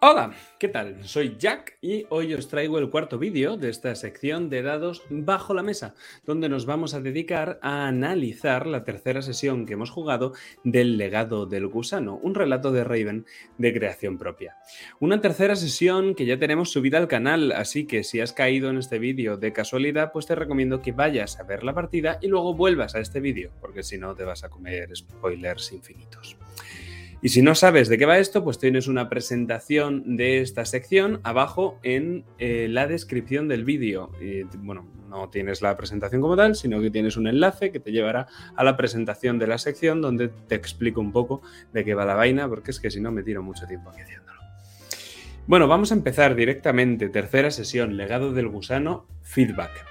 Hola, ¿qué tal? Soy Jack y hoy os traigo el cuarto vídeo de esta sección de dados bajo la mesa, donde nos vamos a dedicar a analizar la tercera sesión que hemos jugado del legado del gusano, un relato de Raven de creación propia. Una tercera sesión que ya tenemos subida al canal, así que si has caído en este vídeo de casualidad, pues te recomiendo que vayas a ver la partida y luego vuelvas a este vídeo, porque si no te vas a comer spoilers infinitos. Y si no sabes de qué va esto, pues tienes una presentación de esta sección abajo en eh, la descripción del vídeo. bueno, no tienes la presentación como tal, sino que tienes un enlace que te llevará a la presentación de la sección donde te explico un poco de qué va la vaina, porque es que si no me tiro mucho tiempo aquí haciéndolo. Bueno, vamos a empezar directamente. Tercera sesión, legado del gusano, feedback.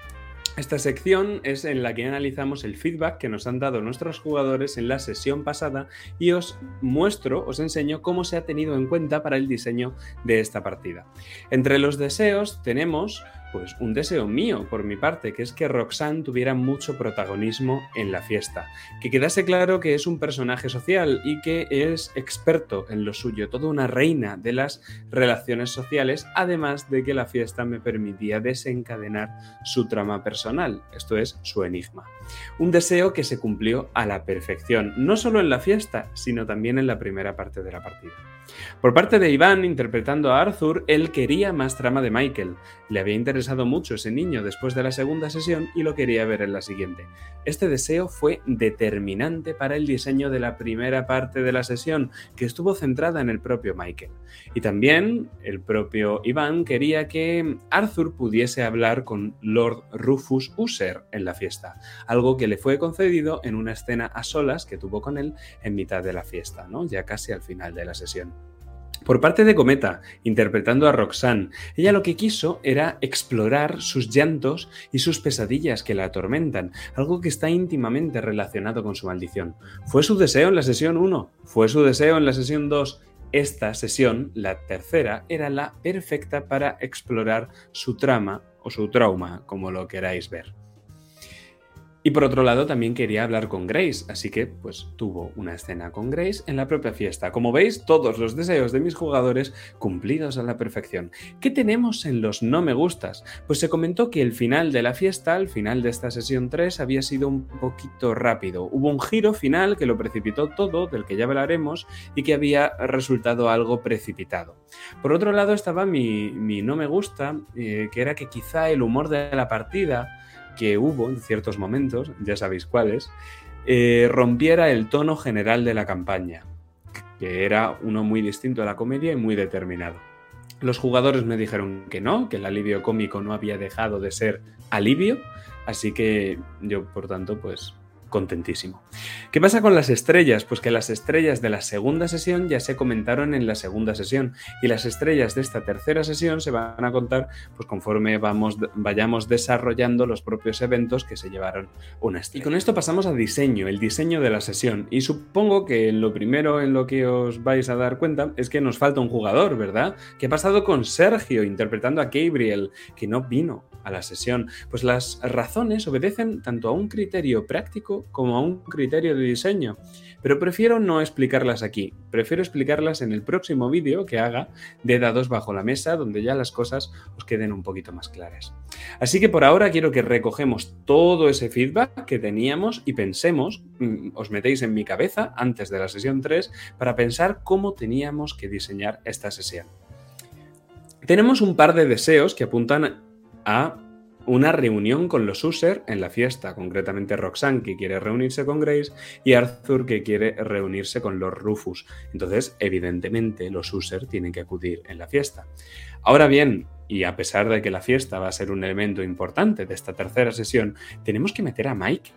Esta sección es en la que analizamos el feedback que nos han dado nuestros jugadores en la sesión pasada y os muestro, os enseño cómo se ha tenido en cuenta para el diseño de esta partida. Entre los deseos tenemos pues un deseo mío por mi parte, que es que Roxanne tuviera mucho protagonismo en la fiesta, que quedase claro que es un personaje social y que es experto en lo suyo, toda una reina de las relaciones sociales, además de que la fiesta me permitía desencadenar su trama personal, esto es, su enigma. Un deseo que se cumplió a la perfección, no solo en la fiesta, sino también en la primera parte de la partida. Por parte de Iván, interpretando a Arthur, él quería más trama de Michael. Le había interesado mucho ese niño después de la segunda sesión y lo quería ver en la siguiente. Este deseo fue determinante para el diseño de la primera parte de la sesión, que estuvo centrada en el propio Michael. Y también el propio Iván quería que Arthur pudiese hablar con Lord Rufus User en la fiesta, algo que le fue concedido en una escena a solas que tuvo con él en mitad de la fiesta, ¿no? ya casi al final de la sesión. Por parte de Cometa, interpretando a Roxanne, ella lo que quiso era explorar sus llantos y sus pesadillas que la atormentan, algo que está íntimamente relacionado con su maldición. Fue su deseo en la sesión 1, fue su deseo en la sesión 2. Esta sesión, la tercera, era la perfecta para explorar su trama o su trauma, como lo queráis ver. Y por otro lado también quería hablar con Grace, así que pues tuvo una escena con Grace en la propia fiesta. Como veis, todos los deseos de mis jugadores cumplidos a la perfección. ¿Qué tenemos en los no me gustas? Pues se comentó que el final de la fiesta, el final de esta sesión 3, había sido un poquito rápido. Hubo un giro final que lo precipitó todo, del que ya hablaremos, y que había resultado algo precipitado. Por otro lado estaba mi, no me gusta, eh, que era que quizá el humor de la partida que hubo en ciertos momentos, ya sabéis cuáles, eh, rompiera el tono general de la campaña, que era uno muy distinto a la comedia y muy determinado. Los jugadores me dijeron que no, que el alivio cómico no había dejado de ser alivio, así que yo, por tanto, pues contentísimo. ¿Qué pasa con las estrellas? Pues que las estrellas de la segunda sesión ya se comentaron en la segunda sesión y las estrellas de esta tercera sesión se van a contar pues conforme vamos, vayamos desarrollando los propios eventos que se llevaron una estrella. Y con esto pasamos a diseño, el diseño de la sesión. Y supongo que lo primero en lo que os vais a dar cuenta es que nos falta un jugador, ¿verdad? ¿Qué ha pasado con Sergio interpretando a Gabriel, que no vino a la sesión? Pues las razones obedecen tanto a un criterio práctico como a un criterio de diseño. Pero prefiero no explicarlas aquí, prefiero explicarlas en el próximo vídeo que haga de dados bajo la mesa, donde ya las cosas os queden un poquito más claras. Así que por ahora quiero que recogemos todo ese feedback que teníamos y pensemos, mm, os metéis en mi cabeza antes de la sesión 3, para pensar cómo teníamos que diseñar esta sesión. Tenemos un par de deseos que apuntan a una reunión con los User en la fiesta, concretamente Roxanne que quiere reunirse con Grace y Arthur que quiere reunirse con los Rufus. Entonces, evidentemente, los User tienen que acudir en la fiesta. Ahora bien, y a pesar de que la fiesta va a ser un elemento importante de esta tercera sesión, tenemos que meter a Mike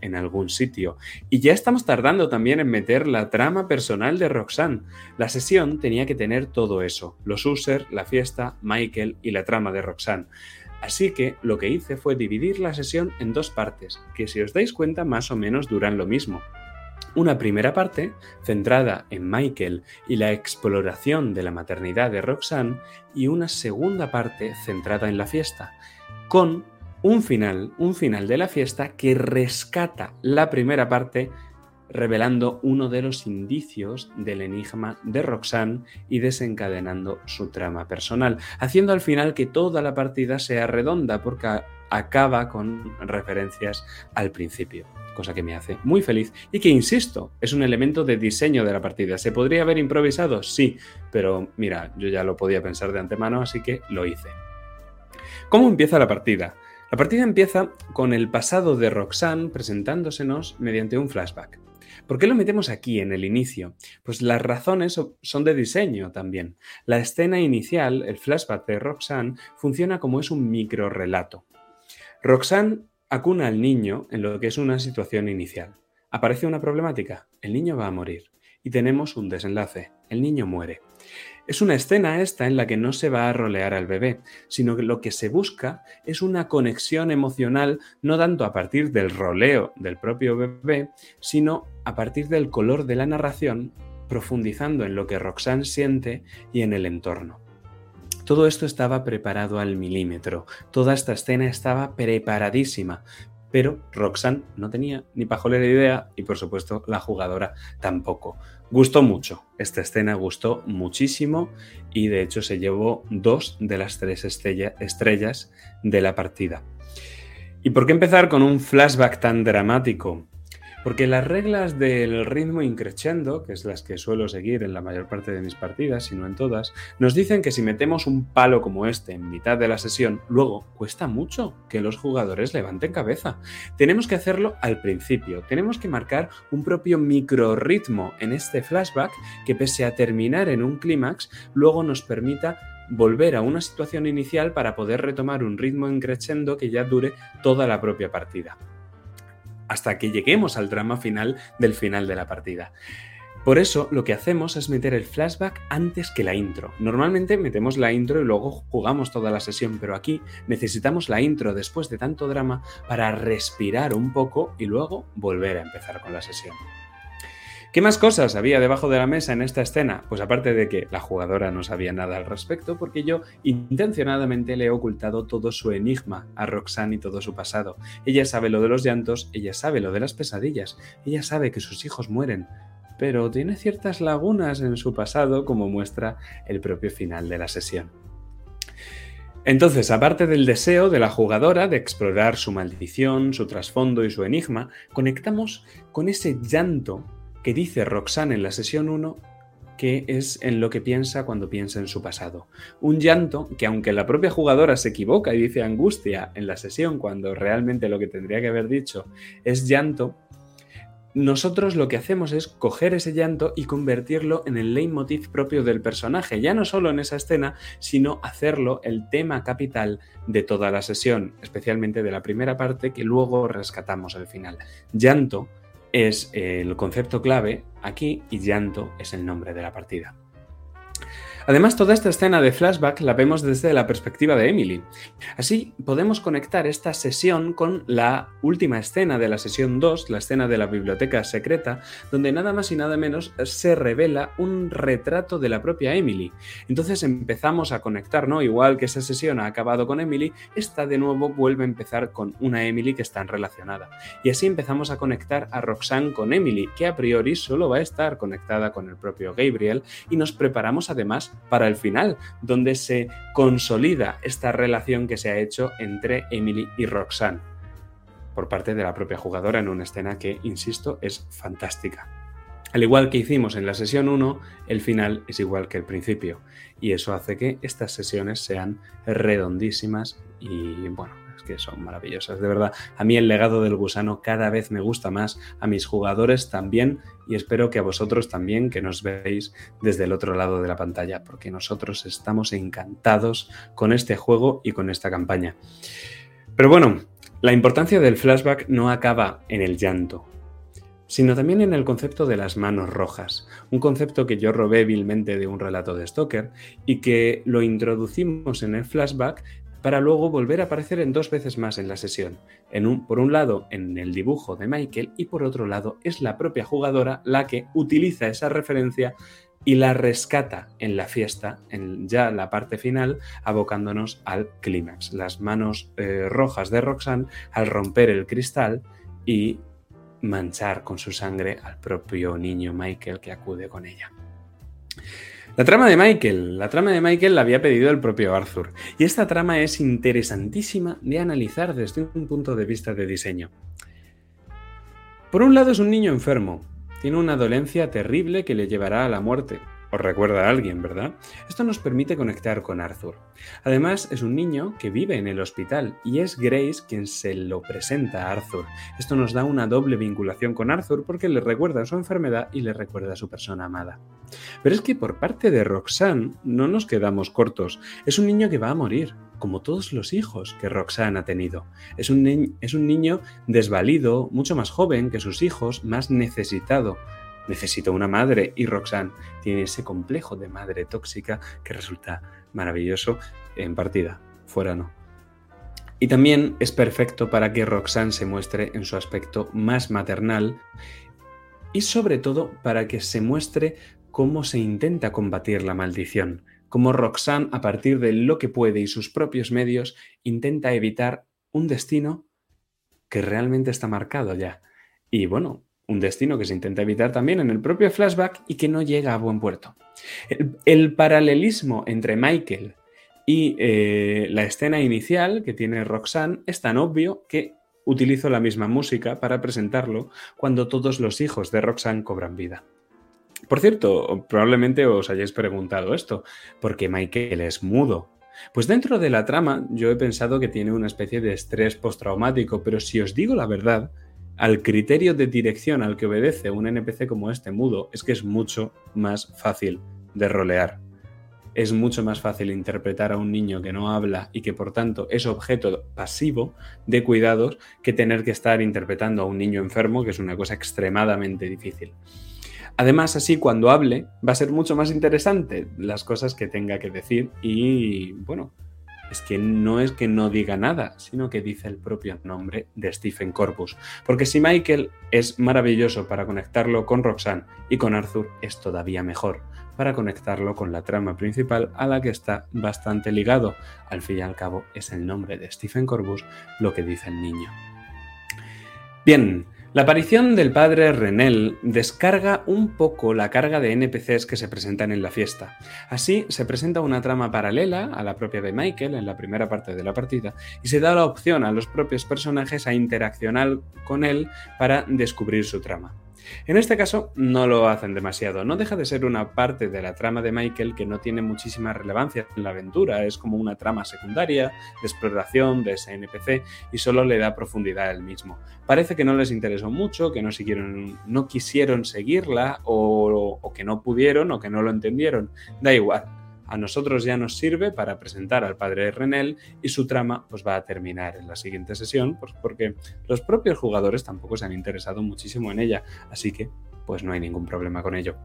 en algún sitio. Y ya estamos tardando también en meter la trama personal de Roxanne. La sesión tenía que tener todo eso, los User, la fiesta, Michael y la trama de Roxanne. Así que lo que hice fue dividir la sesión en dos partes, que si os dais cuenta más o menos duran lo mismo. Una primera parte, centrada en Michael y la exploración de la maternidad de Roxanne, y una segunda parte centrada en la fiesta, con un final, un final de la fiesta que rescata la primera parte revelando uno de los indicios del enigma de Roxanne y desencadenando su trama personal, haciendo al final que toda la partida sea redonda porque acaba con referencias al principio cosa que me hace muy feliz y que, insisto, es un elemento de diseño de la partida. ¿Se podría haber improvisado? Sí, pero mira, yo ya lo podía pensar de antemano, así que lo hice. ¿Cómo empieza la partida? La partida empieza con el pasado de Roxanne presentándosenos mediante un flashback. ¿Por qué lo metemos aquí en el inicio? Pues las razones son de diseño también. La escena inicial, el flashback de Roxanne, funciona como es un micro relato. Roxanne acuna al niño en lo que es una situación inicial. Aparece una problemática, el niño va a morir. Y tenemos un desenlace, el niño muere. Es una escena esta en la que no se va a rolear al bebé, sino que lo que se busca es una conexión emocional no tanto a partir del roleo del propio bebé, sino a partir del color de la narración, profundizando en lo que Roxanne siente y en el entorno. Todo esto estaba preparado al milímetro, toda esta escena estaba preparadísima, pero Roxanne no tenía ni pajolera idea y por supuesto la jugadora tampoco. Gustó mucho, esta escena gustó muchísimo y de hecho se llevó dos de las tres estrellas de la partida. ¿Y por qué empezar con un flashback tan dramático? Porque las reglas del ritmo increciendo, que es las que suelo seguir en la mayor parte de mis partidas, si no en todas, nos dicen que si metemos un palo como este en mitad de la sesión, luego cuesta mucho que los jugadores levanten cabeza. Tenemos que hacerlo al principio, tenemos que marcar un propio microritmo en este flashback que pese a terminar en un clímax, luego nos permita volver a una situación inicial para poder retomar un ritmo increciendo que ya dure toda la propia partida hasta que lleguemos al drama final del final de la partida. Por eso lo que hacemos es meter el flashback antes que la intro. Normalmente metemos la intro y luego jugamos toda la sesión, pero aquí necesitamos la intro después de tanto drama para respirar un poco y luego volver a empezar con la sesión. ¿Qué más cosas había debajo de la mesa en esta escena? Pues aparte de que la jugadora no sabía nada al respecto, porque yo intencionadamente le he ocultado todo su enigma a Roxanne y todo su pasado. Ella sabe lo de los llantos, ella sabe lo de las pesadillas, ella sabe que sus hijos mueren, pero tiene ciertas lagunas en su pasado, como muestra el propio final de la sesión. Entonces, aparte del deseo de la jugadora de explorar su maldición, su trasfondo y su enigma, conectamos con ese llanto que dice Roxanne en la sesión 1 que es en lo que piensa cuando piensa en su pasado. Un llanto que aunque la propia jugadora se equivoca y dice angustia en la sesión cuando realmente lo que tendría que haber dicho es llanto, nosotros lo que hacemos es coger ese llanto y convertirlo en el leitmotiv propio del personaje, ya no solo en esa escena, sino hacerlo el tema capital de toda la sesión, especialmente de la primera parte que luego rescatamos al final. Llanto es el concepto clave aquí y llanto es el nombre de la partida. Además, toda esta escena de flashback la vemos desde la perspectiva de Emily. Así podemos conectar esta sesión con la última escena de la sesión 2, la escena de la biblioteca secreta, donde nada más y nada menos se revela un retrato de la propia Emily. Entonces empezamos a conectar, ¿no? Igual que esa sesión ha acabado con Emily, esta de nuevo vuelve a empezar con una Emily que están relacionada. Y así empezamos a conectar a Roxanne con Emily, que a priori solo va a estar conectada con el propio Gabriel, y nos preparamos además para el final, donde se consolida esta relación que se ha hecho entre Emily y Roxanne por parte de la propia jugadora en una escena que, insisto, es fantástica. Al igual que hicimos en la sesión 1, el final es igual que el principio y eso hace que estas sesiones sean redondísimas y bueno, que son maravillosas, de verdad. A mí el legado del gusano cada vez me gusta más, a mis jugadores también y espero que a vosotros también, que nos veis desde el otro lado de la pantalla, porque nosotros estamos encantados con este juego y con esta campaña. Pero bueno, la importancia del flashback no acaba en el llanto, sino también en el concepto de las manos rojas, un concepto que yo robé vilmente de un relato de Stoker y que lo introducimos en el flashback para luego volver a aparecer en dos veces más en la sesión. En un, por un lado en el dibujo de Michael y por otro lado es la propia jugadora la que utiliza esa referencia y la rescata en la fiesta, en ya la parte final, abocándonos al clímax. Las manos eh, rojas de Roxanne al romper el cristal y manchar con su sangre al propio niño Michael que acude con ella. La trama de Michael. La trama de Michael la había pedido el propio Arthur. Y esta trama es interesantísima de analizar desde un punto de vista de diseño. Por un lado es un niño enfermo. Tiene una dolencia terrible que le llevará a la muerte. Os recuerda a alguien, ¿verdad? Esto nos permite conectar con Arthur. Además, es un niño que vive en el hospital y es Grace quien se lo presenta a Arthur. Esto nos da una doble vinculación con Arthur porque le recuerda su enfermedad y le recuerda a su persona amada. Pero es que por parte de Roxanne no nos quedamos cortos. Es un niño que va a morir, como todos los hijos que Roxanne ha tenido. Es un, es un niño desvalido, mucho más joven que sus hijos, más necesitado necesito una madre y Roxanne tiene ese complejo de madre tóxica que resulta maravilloso en partida, fuera no. Y también es perfecto para que Roxanne se muestre en su aspecto más maternal y sobre todo para que se muestre cómo se intenta combatir la maldición, cómo Roxanne a partir de lo que puede y sus propios medios intenta evitar un destino que realmente está marcado ya. Y bueno, un destino que se intenta evitar también en el propio flashback y que no llega a buen puerto. El, paralelismo entre Michael y eh, la escena inicial que tiene Roxanne es tan obvio que utilizo la misma música para presentarlo cuando todos los hijos de Roxanne cobran vida. Por cierto, probablemente os hayáis preguntado esto, ¿por qué Michael es mudo? Pues dentro de la trama yo he pensado que tiene una especie de estrés postraumático, pero si os digo la verdad, al criterio de dirección al que obedece un NPC como este mudo es que es mucho más fácil de rolear. Es mucho más fácil interpretar a un niño que no habla y que por tanto es objeto pasivo de cuidados que tener que estar interpretando a un niño enfermo, que es una cosa extremadamente difícil. Además, así cuando hable va a ser mucho más interesante las cosas que tenga que decir y bueno, es que no es que no diga nada, sino que dice el propio nombre de Stephen Corpus. Porque si Michael es maravilloso para conectarlo con Roxanne y con Arthur, es todavía mejor para conectarlo con la trama principal a la que está bastante ligado. Al fin y al cabo es el nombre de Stephen Corbus lo que dice el niño. Bien, la aparición del padre Renel descarga un poco la carga de NPCs que se presentan en la fiesta. Así se presenta una trama paralela a la propia de Michael en la primera parte de la partida y se da la opción a los propios personajes a interaccionar con él para descubrir su trama. En este caso no lo hacen demasiado, no deja de ser una parte de la trama de Michael que no tiene muchísima relevancia en la aventura, es como una trama secundaria de exploración de ese NPC y solo le da profundidad al mismo. Parece que no les interesó mucho, que no, siguieron, no quisieron seguirla o, o que no pudieron o que no lo entendieron, da igual a nosotros ya nos sirve para presentar al padre Renel y su trama pues va a terminar en la siguiente sesión pues porque los propios jugadores tampoco se han interesado muchísimo en ella, así que pues no hay ningún problema con ello.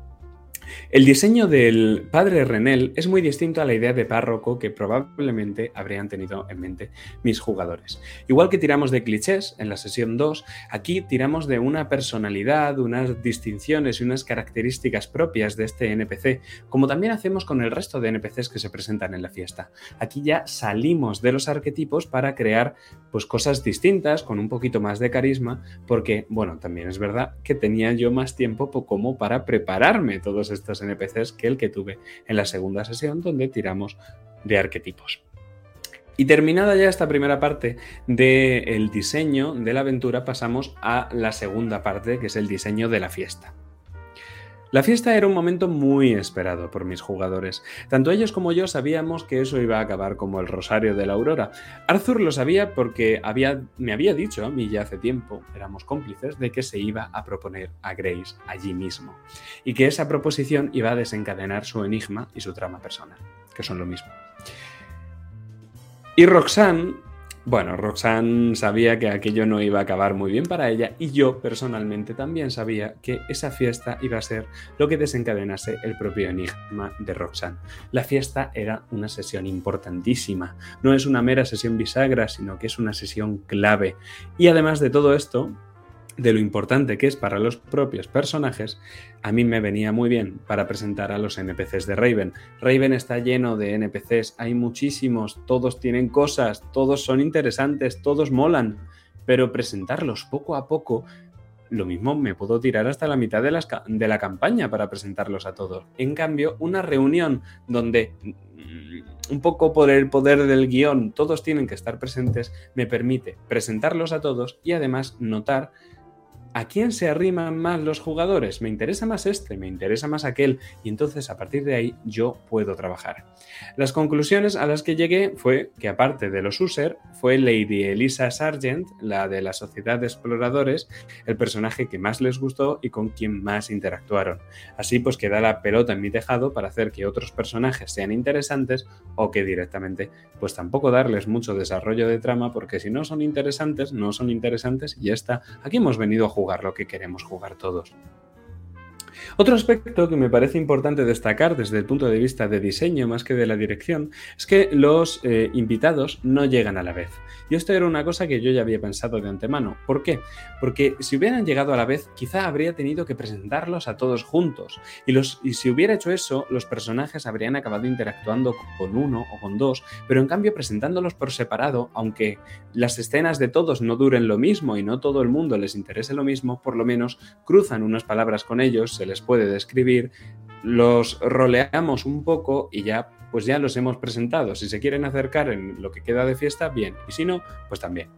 El diseño del padre Renel es muy distinto a la idea de párroco que probablemente habrían tenido en mente mis jugadores. Igual que tiramos de clichés en la sesión 2, aquí tiramos de una personalidad, unas distinciones y unas características propias de este NPC, como también hacemos con el resto de NPCs que se presentan en la fiesta. Aquí ya salimos de los arquetipos para crear pues cosas distintas con un poquito más de carisma, porque bueno, también es verdad que tenía yo más tiempo como para prepararme todos estos NPCs que el que tuve en la segunda sesión donde tiramos de arquetipos. Y terminada ya esta primera parte del diseño de la aventura, pasamos a la segunda parte, que es el diseño de la fiesta. La fiesta era un momento muy esperado por mis jugadores. Tanto ellos como yo sabíamos que eso iba a acabar como el Rosario de la Aurora. Arthur lo sabía porque me había dicho a mí ya hace tiempo, éramos cómplices, de que se iba a proponer a Grace allí mismo. Y que esa proposición iba a desencadenar su enigma y su trama personal, que son lo mismo. Y Roxanne bueno, Roxanne sabía que aquello no iba a acabar muy bien para ella y yo personalmente también sabía que esa fiesta iba a ser lo que desencadenase el propio enigma de Roxanne. La fiesta era una sesión importantísima, no es una mera sesión bisagra, sino que es una sesión clave. Y además de todo esto, de lo importante que es para los propios personajes, a mí me venía muy bien para presentar a los NPCs de Raven. Raven está lleno de NPCs, hay muchísimos, todos tienen cosas, todos son interesantes, todos molan, pero presentarlos poco a poco lo mismo me puedo tirar hasta la mitad de, de la campaña para presentarlos a todos. En cambio, una reunión donde mm, un poco por el poder del guion todos tienen que estar presentes me permite presentarlos a todos y además notar ¿A quién se arriman más los jugadores? Me interesa más este, me interesa más aquel, y entonces a partir de ahí yo puedo trabajar. Las conclusiones a las que llegué fue que aparte de los user, fue Lady Elisa Sargent, la de la Sociedad de Exploradores, el personaje que más les gustó y con quien más interactuaron. Así pues queda la pelota en mi tejado para hacer que otros personajes sean interesantes o que directamente pues tampoco darles mucho desarrollo de trama porque si no son interesantes, no son interesantes y ya está. Aquí hemos venido a jugar jugar lo que queremos jugar todos. Otro aspecto que me parece importante destacar desde el punto de vista de diseño más que de la dirección es que los eh, invitados no llegan a la vez. Y esto era una cosa que yo ya había pensado de antemano. ¿Por qué? Porque si hubieran llegado a la vez, quizá habría tenido que presentarlos a todos juntos. Y, los, y si hubiera hecho eso, los personajes habrían acabado interactuando con uno o con dos, pero en cambio presentándolos por separado, aunque las escenas de todos no duren lo mismo y no todo el mundo les interese lo mismo, por lo menos cruzan unas palabras con ellos, se les puede describir, los roleamos un poco y ya pues ya los hemos presentado. Si se quieren acercar en lo que queda de fiesta, bien. Y si no, pues también.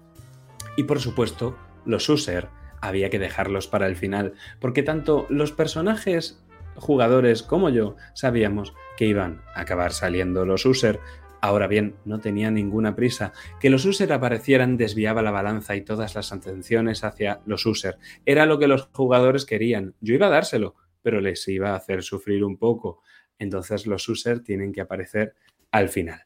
Y por supuesto, los user había que dejarlos para el final, porque tanto los personajes jugadores como yo sabíamos que iban a acabar saliendo los user. Ahora bien, no tenía ninguna prisa. Que los user aparecieran desviaba la balanza y todas las atenciones hacia los user. Era lo que los jugadores querían. Yo iba a dárselo, pero les iba a hacer sufrir un poco. Entonces los users tienen que aparecer al final.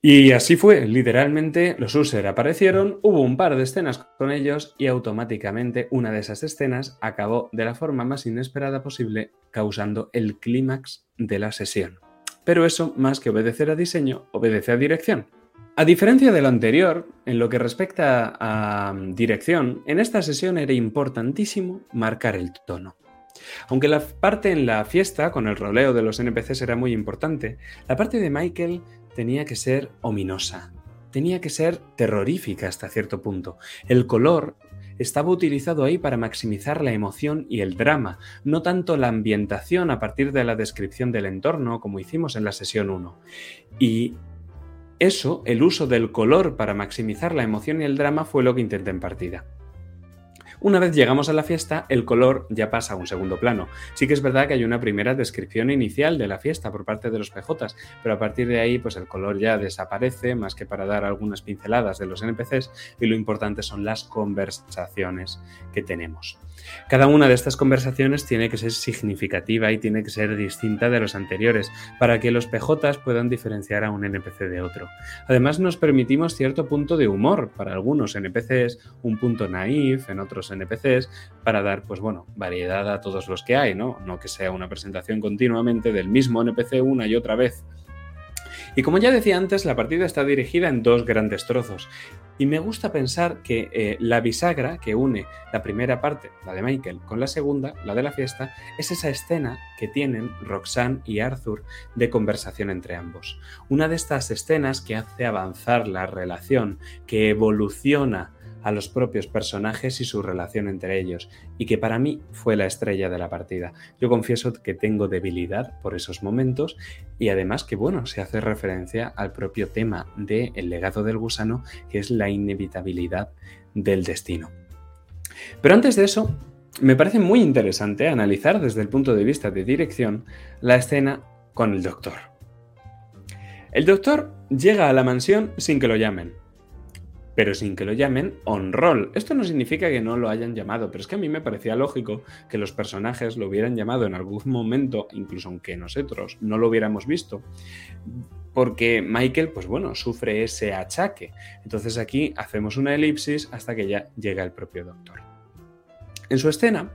Y así fue, literalmente los users aparecieron, hubo un par de escenas con ellos y automáticamente una de esas escenas acabó de la forma más inesperada posible, causando el clímax de la sesión. Pero eso, más que obedecer a diseño, obedece a dirección. A diferencia de lo anterior, en lo que respecta a dirección, en esta sesión era importantísimo marcar el tono. Aunque la parte en la fiesta, con el roleo de los NPCs, era muy importante, la parte de Michael tenía que ser ominosa, tenía que ser terrorífica hasta cierto punto. El color estaba utilizado ahí para maximizar la emoción y el drama, no tanto la ambientación a partir de la descripción del entorno como hicimos en la sesión 1. Y eso, el uso del color para maximizar la emoción y el drama fue lo que intenté en partida. Una vez llegamos a la fiesta, el color ya pasa a un segundo plano. Sí que es verdad que hay una primera descripción inicial de la fiesta por parte de los PJs, pero a partir de ahí, pues el color ya desaparece, más que para dar algunas pinceladas de los NPCs, y lo importante son las conversaciones que tenemos. Cada una de estas conversaciones tiene que ser significativa y tiene que ser distinta de los anteriores para que los PJs puedan diferenciar a un NPC de otro. Además nos permitimos cierto punto de humor para algunos NPCs, un punto naif en otros NPCs para dar pues bueno, variedad a todos los que hay, ¿no? No que sea una presentación continuamente del mismo NPC una y otra vez. Y como ya decía antes, la partida está dirigida en dos grandes trozos. Y me gusta pensar que eh, la bisagra que une la primera parte, la de Michael, con la segunda, la de la fiesta, es esa escena que tienen Roxanne y Arthur de conversación entre ambos. Una de estas escenas que hace avanzar la relación, que evoluciona a los propios personajes y su relación entre ellos, y que para mí fue la estrella de la partida. Yo confieso que tengo debilidad por esos momentos y además que bueno, se hace referencia al propio tema de El legado del gusano, que es la inevitabilidad del destino. Pero antes de eso, me parece muy interesante analizar desde el punto de vista de dirección la escena con el doctor. El doctor llega a la mansión sin que lo llamen pero sin que lo llamen on-roll. Esto no significa que no lo hayan llamado, pero es que a mí me parecía lógico que los personajes lo hubieran llamado en algún momento, incluso aunque nosotros no lo hubiéramos visto, porque Michael, pues bueno, sufre ese achaque. Entonces aquí hacemos una elipsis hasta que ya llega el propio doctor. En su escena,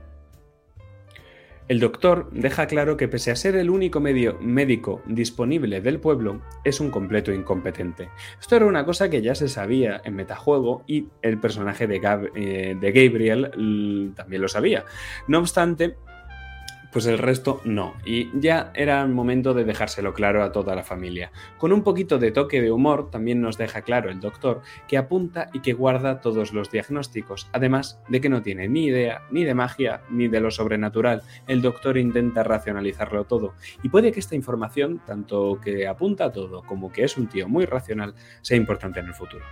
el doctor deja claro que pese a ser el único medio médico disponible del pueblo, es un completo incompetente. Esto era una cosa que ya se sabía en metajuego y el personaje de, eh, Gabriel también lo sabía. No obstante, Pues el resto no, y ya era el momento de dejárselo claro a toda la familia. Con un poquito de toque de humor también nos deja claro el doctor que apunta y que guarda todos los diagnósticos, además de que no tiene ni idea ni de magia ni de lo sobrenatural. El doctor intenta racionalizarlo todo y puede que esta información, tanto que apunta a todo como que es un tío muy racional, sea importante en el futuro.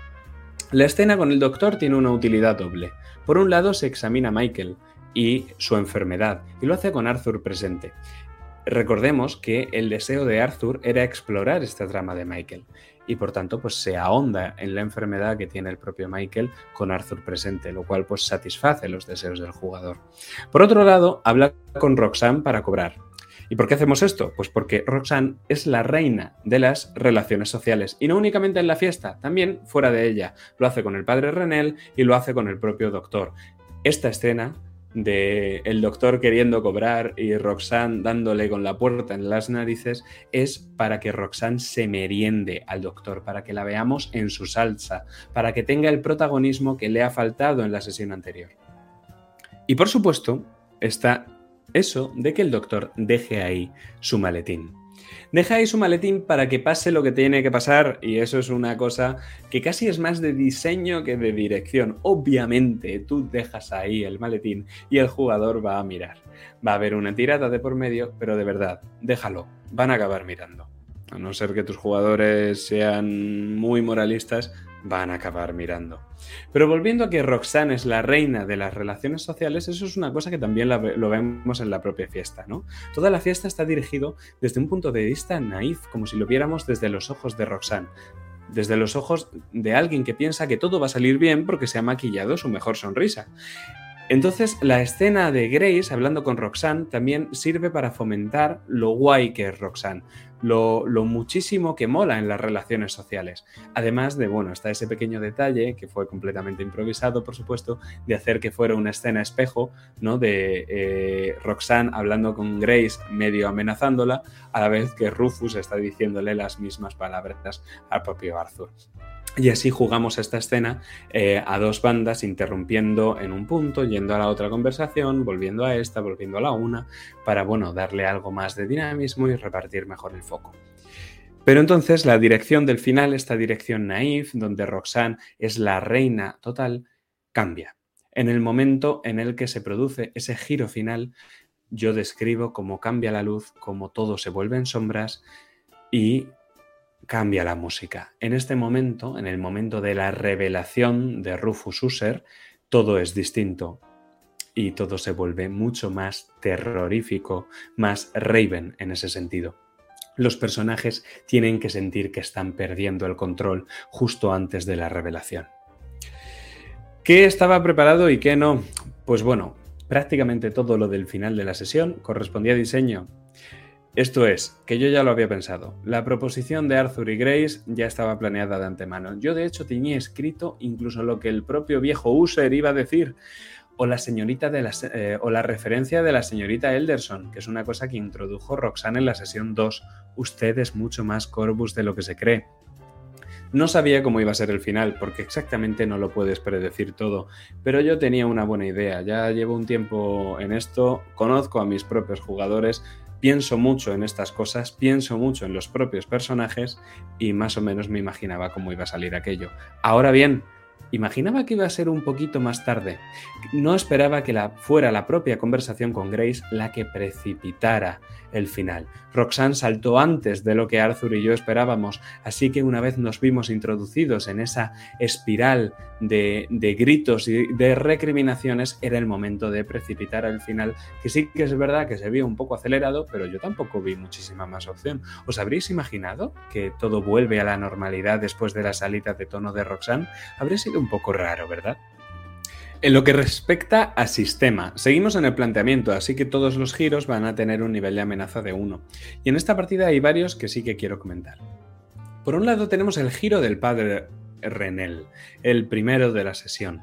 La escena con el doctor tiene una utilidad doble. Por un lado se examina a Michael, y su enfermedad, y lo hace con Arthur presente. Recordemos que el deseo de Arthur era explorar esta trama de Michael y por tanto pues se ahonda en la enfermedad que tiene el propio Michael con Arthur presente, lo cual pues satisface los deseos del jugador. Por otro lado, habla con Roxanne para cobrar. ¿Y por qué hacemos esto? Pues porque Roxanne es la reina de las relaciones sociales y no únicamente en la fiesta, también fuera de ella. Lo hace con el padre Renel y lo hace con el propio doctor. Esta escena de el doctor queriendo cobrar y Roxanne dándole con la puerta en las narices es para que Roxanne se meriende al doctor, para que la veamos en su salsa, para que tenga el protagonismo que le ha faltado en la sesión anterior. Y por supuesto está eso de que el doctor deje ahí su maletín. Deja ahí su maletín para que pase lo que tiene que pasar y eso es una cosa que casi es más de diseño que de dirección. Obviamente tú dejas ahí el maletín y el jugador va a mirar. Va a haber una tirada de por medio, pero de verdad, déjalo, van a acabar mirando. A no ser que tus jugadores sean muy moralistas, van a acabar mirando. Pero volviendo a que Roxanne es la reina de las relaciones sociales, eso es una cosa que también lo vemos en la propia fiesta, ¿no? Toda la fiesta está dirigido desde un punto de vista naif, como si lo viéramos desde los ojos de Roxanne, desde los ojos de alguien que piensa que todo va a salir bien porque se ha maquillado su mejor sonrisa. Entonces, la escena de Grace hablando con Roxanne también sirve para fomentar lo guay que es Roxanne lo, muchísimo que mola en las relaciones sociales. Además de, bueno, está ese pequeño detalle, que fue completamente improvisado, por supuesto, de hacer que fuera una escena espejo, ¿no? De eh, Roxanne hablando con Grace, medio amenazándola, a la vez que Rufus está diciéndole las mismas palabras al propio Arthur. Y así jugamos esta escena eh, a dos bandas, interrumpiendo en un punto, yendo a la otra conversación, volviendo a esta, volviendo a la una, para bueno, darle algo más de dinamismo y repartir mejor el foco. Pero entonces la dirección del final, esta dirección naif, donde Roxanne es la reina total, cambia. En el momento en el que se produce ese giro final, yo describo cómo cambia la luz, cómo todo se vuelve en sombras y cambia la música. En este momento, en el momento de la revelación de Rufus User, todo es distinto y todo se vuelve mucho más terrorífico, más Raven en ese sentido. Los personajes tienen que sentir que están perdiendo el control justo antes de la revelación. ¿Qué estaba preparado y qué no? Pues bueno, prácticamente todo lo del final de la sesión correspondía a diseño. Esto es, que yo ya lo había pensado. La proposición de Arthur y Grace ya estaba planeada de antemano. Yo de hecho tenía escrito incluso lo que el propio viejo User iba a decir. O la señorita de eh, o la referencia de la señorita Elderson, que es una cosa que introdujo Roxanne en la sesión 2. Usted es mucho más Corvus de lo que se cree. No sabía cómo iba a ser el final, porque exactamente no lo puedes predecir todo, pero yo tenía una buena idea. Ya llevo un tiempo en esto, conozco a mis propios jugadores, pienso mucho en estas cosas, pienso mucho en los propios personajes y más o menos me imaginaba cómo iba a salir aquello. Ahora bien, imaginaba que iba a ser un poquito más tarde. No esperaba que la, fuera la propia conversación con Grace la que precipitara el final. Roxanne saltó antes de lo que Arthur y yo esperábamos, así que una vez nos vimos introducidos en esa espiral de, gritos y de recriminaciones, era el momento de precipitar al final, que sí que es verdad que se vio un poco acelerado, pero yo tampoco vi muchísima más opción. ¿Os habréis imaginado que todo vuelve a la normalidad después de la salida de tono de Roxanne? Habría sido un poco raro, ¿verdad? En lo que respecta a sistema, seguimos en el planteamiento, así que todos los giros van a tener un nivel de amenaza de 1. Y en esta partida hay varios que sí que quiero comentar. Por un lado tenemos el giro del padre Renel, el primero de la sesión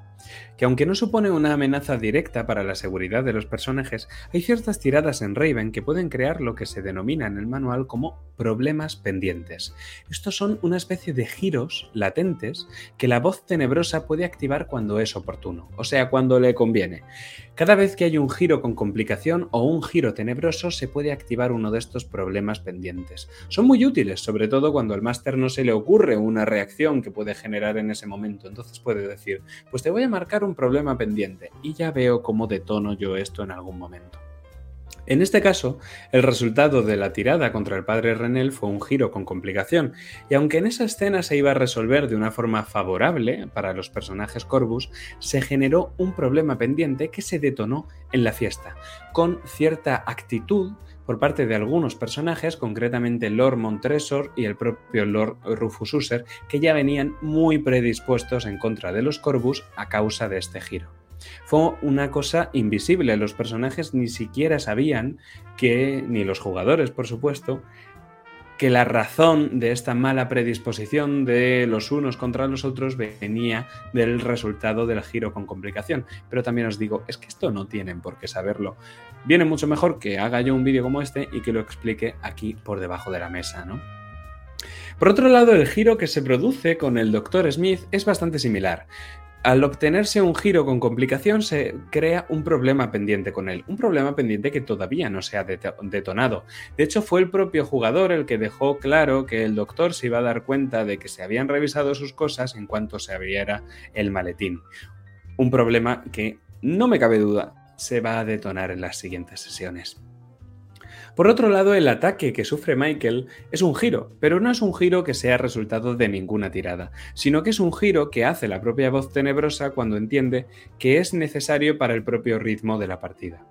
que aunque no supone una amenaza directa para la seguridad de los personajes, hay ciertas tiradas en Raven que pueden crear lo que se denomina en el manual como problemas pendientes. Estos son una especie de giros latentes que la voz tenebrosa puede activar cuando es oportuno, o sea, cuando le conviene. Cada vez que hay un giro con complicación o un giro tenebroso se puede activar uno de estos problemas pendientes. Son muy útiles, sobre todo cuando al máster no se le ocurre una reacción que puede generar en ese momento. Entonces puede decir, pues te voy a marcar un problema pendiente y ya veo cómo detono yo esto en algún momento. En este caso, el resultado de la tirada contra el padre Renel fue un giro con complicación, y aunque en esa escena se iba a resolver de una forma favorable para los personajes Corvus, se generó un problema pendiente que se detonó en la fiesta, con cierta actitud por parte de algunos personajes, concretamente Lord Montresor y el propio Lord Rufus User, que ya venían muy predispuestos en contra de los Corvus a causa de este giro. Fue una cosa invisible, los personajes ni siquiera sabían que, ni los jugadores por supuesto, que la razón de esta mala predisposición de los unos contra los otros venía del resultado del giro con complicación. Pero también os digo, es que esto no tienen por qué saberlo. Viene mucho mejor que haga yo un vídeo como este y que lo explique aquí por debajo de la mesa, ¿no? Por otro lado, el giro que se produce con el Dr. Smith es bastante similar. Al obtenerse un giro con complicación se crea un problema pendiente con él, un problema pendiente que todavía no se ha detonado. De hecho, fue el propio jugador el que dejó claro que el doctor se iba a dar cuenta de que se habían revisado sus cosas en cuanto se abriera el maletín. Un problema que, no me cabe duda, se va a detonar en las siguientes sesiones. Por otro lado, el ataque que sufre Michael es un giro, pero no es un giro que sea resultado de ninguna tirada, sino que es un giro que hace la propia voz tenebrosa cuando entiende que es necesario para el propio ritmo de la partida.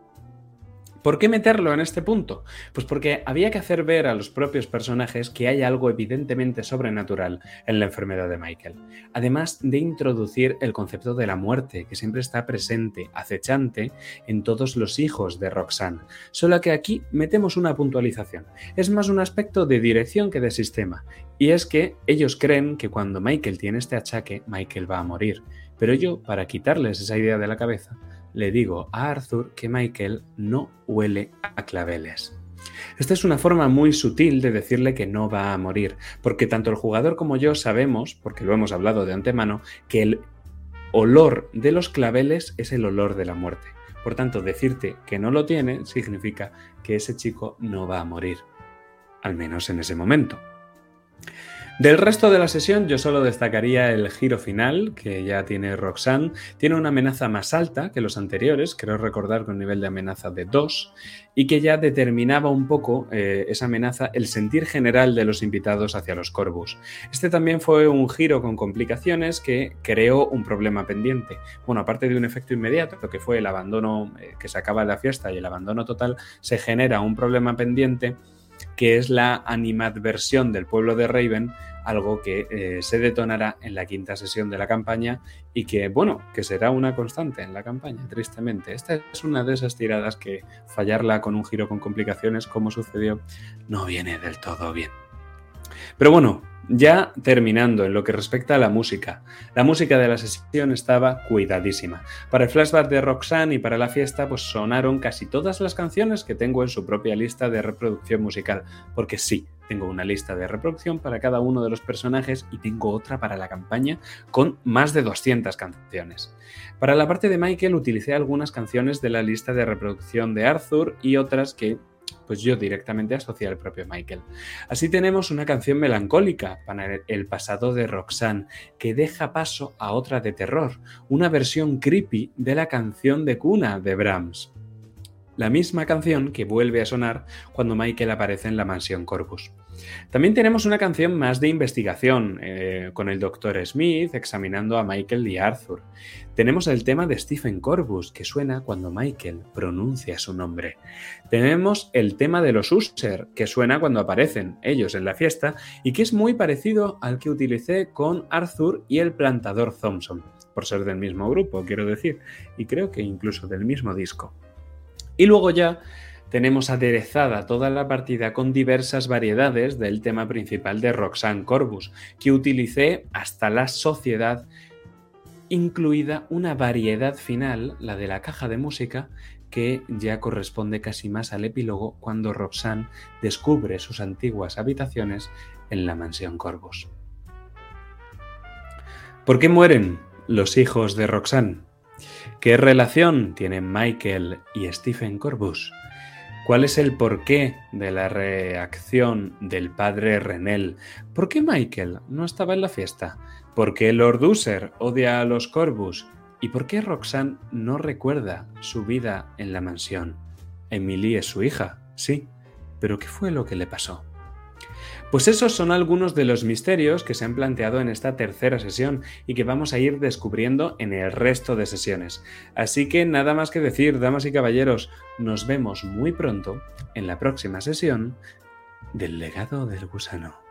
¿Por qué meterlo en este punto? Pues porque había que hacer ver a los propios personajes que hay algo evidentemente sobrenatural en la enfermedad de Michael, además de introducir el concepto de la muerte, que siempre está presente, acechante, en todos los hijos de Roxanne, solo que aquí metemos una puntualización. Es más un aspecto de dirección que de sistema, y es que ellos creen que cuando Michael tiene este achaque, Michael va a morir, pero yo, para quitarles esa idea de la cabeza, le digo a Arthur que Michael no huele a claveles. Esta es una forma muy sutil de decirle que no va a morir, porque tanto el jugador como yo sabemos, porque lo hemos hablado de antemano, que el olor de los claveles es el olor de la muerte. Por tanto, decirte que no lo tiene significa que ese chico no va a morir, al menos en ese momento. Del resto de la sesión yo solo destacaría el giro final que ya tiene Roxanne. Tiene una amenaza más alta que los anteriores, creo recordar con nivel de amenaza de 2, y que ya determinaba un poco eh, esa amenaza el sentir general de los invitados hacia los Corvus. Este también fue un giro con complicaciones que creó un problema pendiente. Bueno, aparte de un efecto inmediato, que fue el abandono eh, que se acaba la fiesta y el abandono total, se genera un problema pendiente que es la animadversión del pueblo de Raven, algo que eh, se detonará en la quinta sesión de la campaña y que, bueno, que será una constante en la campaña, tristemente. Esta es una de esas tiradas que fallarla con un giro con complicaciones, como sucedió, no viene del todo bien. Pero bueno, ya terminando en lo que respecta a la música, la música de la sesión estaba cuidadísima. Para el flashback de Roxanne y para la fiesta, pues sonaron casi todas las canciones que tengo en su propia lista de reproducción musical, porque sí, tengo una lista de reproducción para cada uno de los personajes y tengo otra para la campaña con más de 200 canciones. Para la parte de Michael utilicé algunas canciones de la lista de reproducción de Arthur y otras que pues yo directamente asocié al propio Michael. Así tenemos una canción melancólica para el pasado de Roxanne, que deja paso a otra de terror, una versión creepy de la canción de cuna de Brahms. La misma canción que vuelve a sonar cuando Michael aparece en la mansión Corpus. También tenemos una canción más de investigación, eh, con el Dr. Smith examinando a Michael y Arthur. Tenemos el tema de Stephen Corbus, que suena cuando Michael pronuncia su nombre. Tenemos el tema de los User, que suena cuando aparecen ellos en la fiesta y que es muy parecido al que utilicé con Arthur y el plantador Thompson, por ser del mismo grupo, quiero decir, y creo que incluso del mismo disco. Y luego ya tenemos aderezada toda la partida con diversas variedades del tema principal de Roxanne Corbus, que utilicé hasta la sociedad, incluida una variedad final, la de la caja de música, que ya corresponde casi más al epílogo cuando Roxanne descubre sus antiguas habitaciones en la mansión Corbus. ¿Por qué mueren los hijos de Roxanne? ¿Qué relación tienen Michael y Stephen Corbus? ¿Cuál es el porqué de la reacción del padre Renel? ¿Por qué Michael no estaba en la fiesta? ¿Por qué Lord User odia a los Corbus? ¿Y por qué Roxanne no recuerda su vida en la mansión? Emily es su hija, sí, pero ¿qué fue lo que le pasó? Pues esos son algunos de los misterios que se han planteado en esta tercera sesión y que vamos a ir descubriendo en el resto de sesiones. Así que nada más que decir, damas y caballeros, nos vemos muy pronto en la próxima sesión del legado del gusano.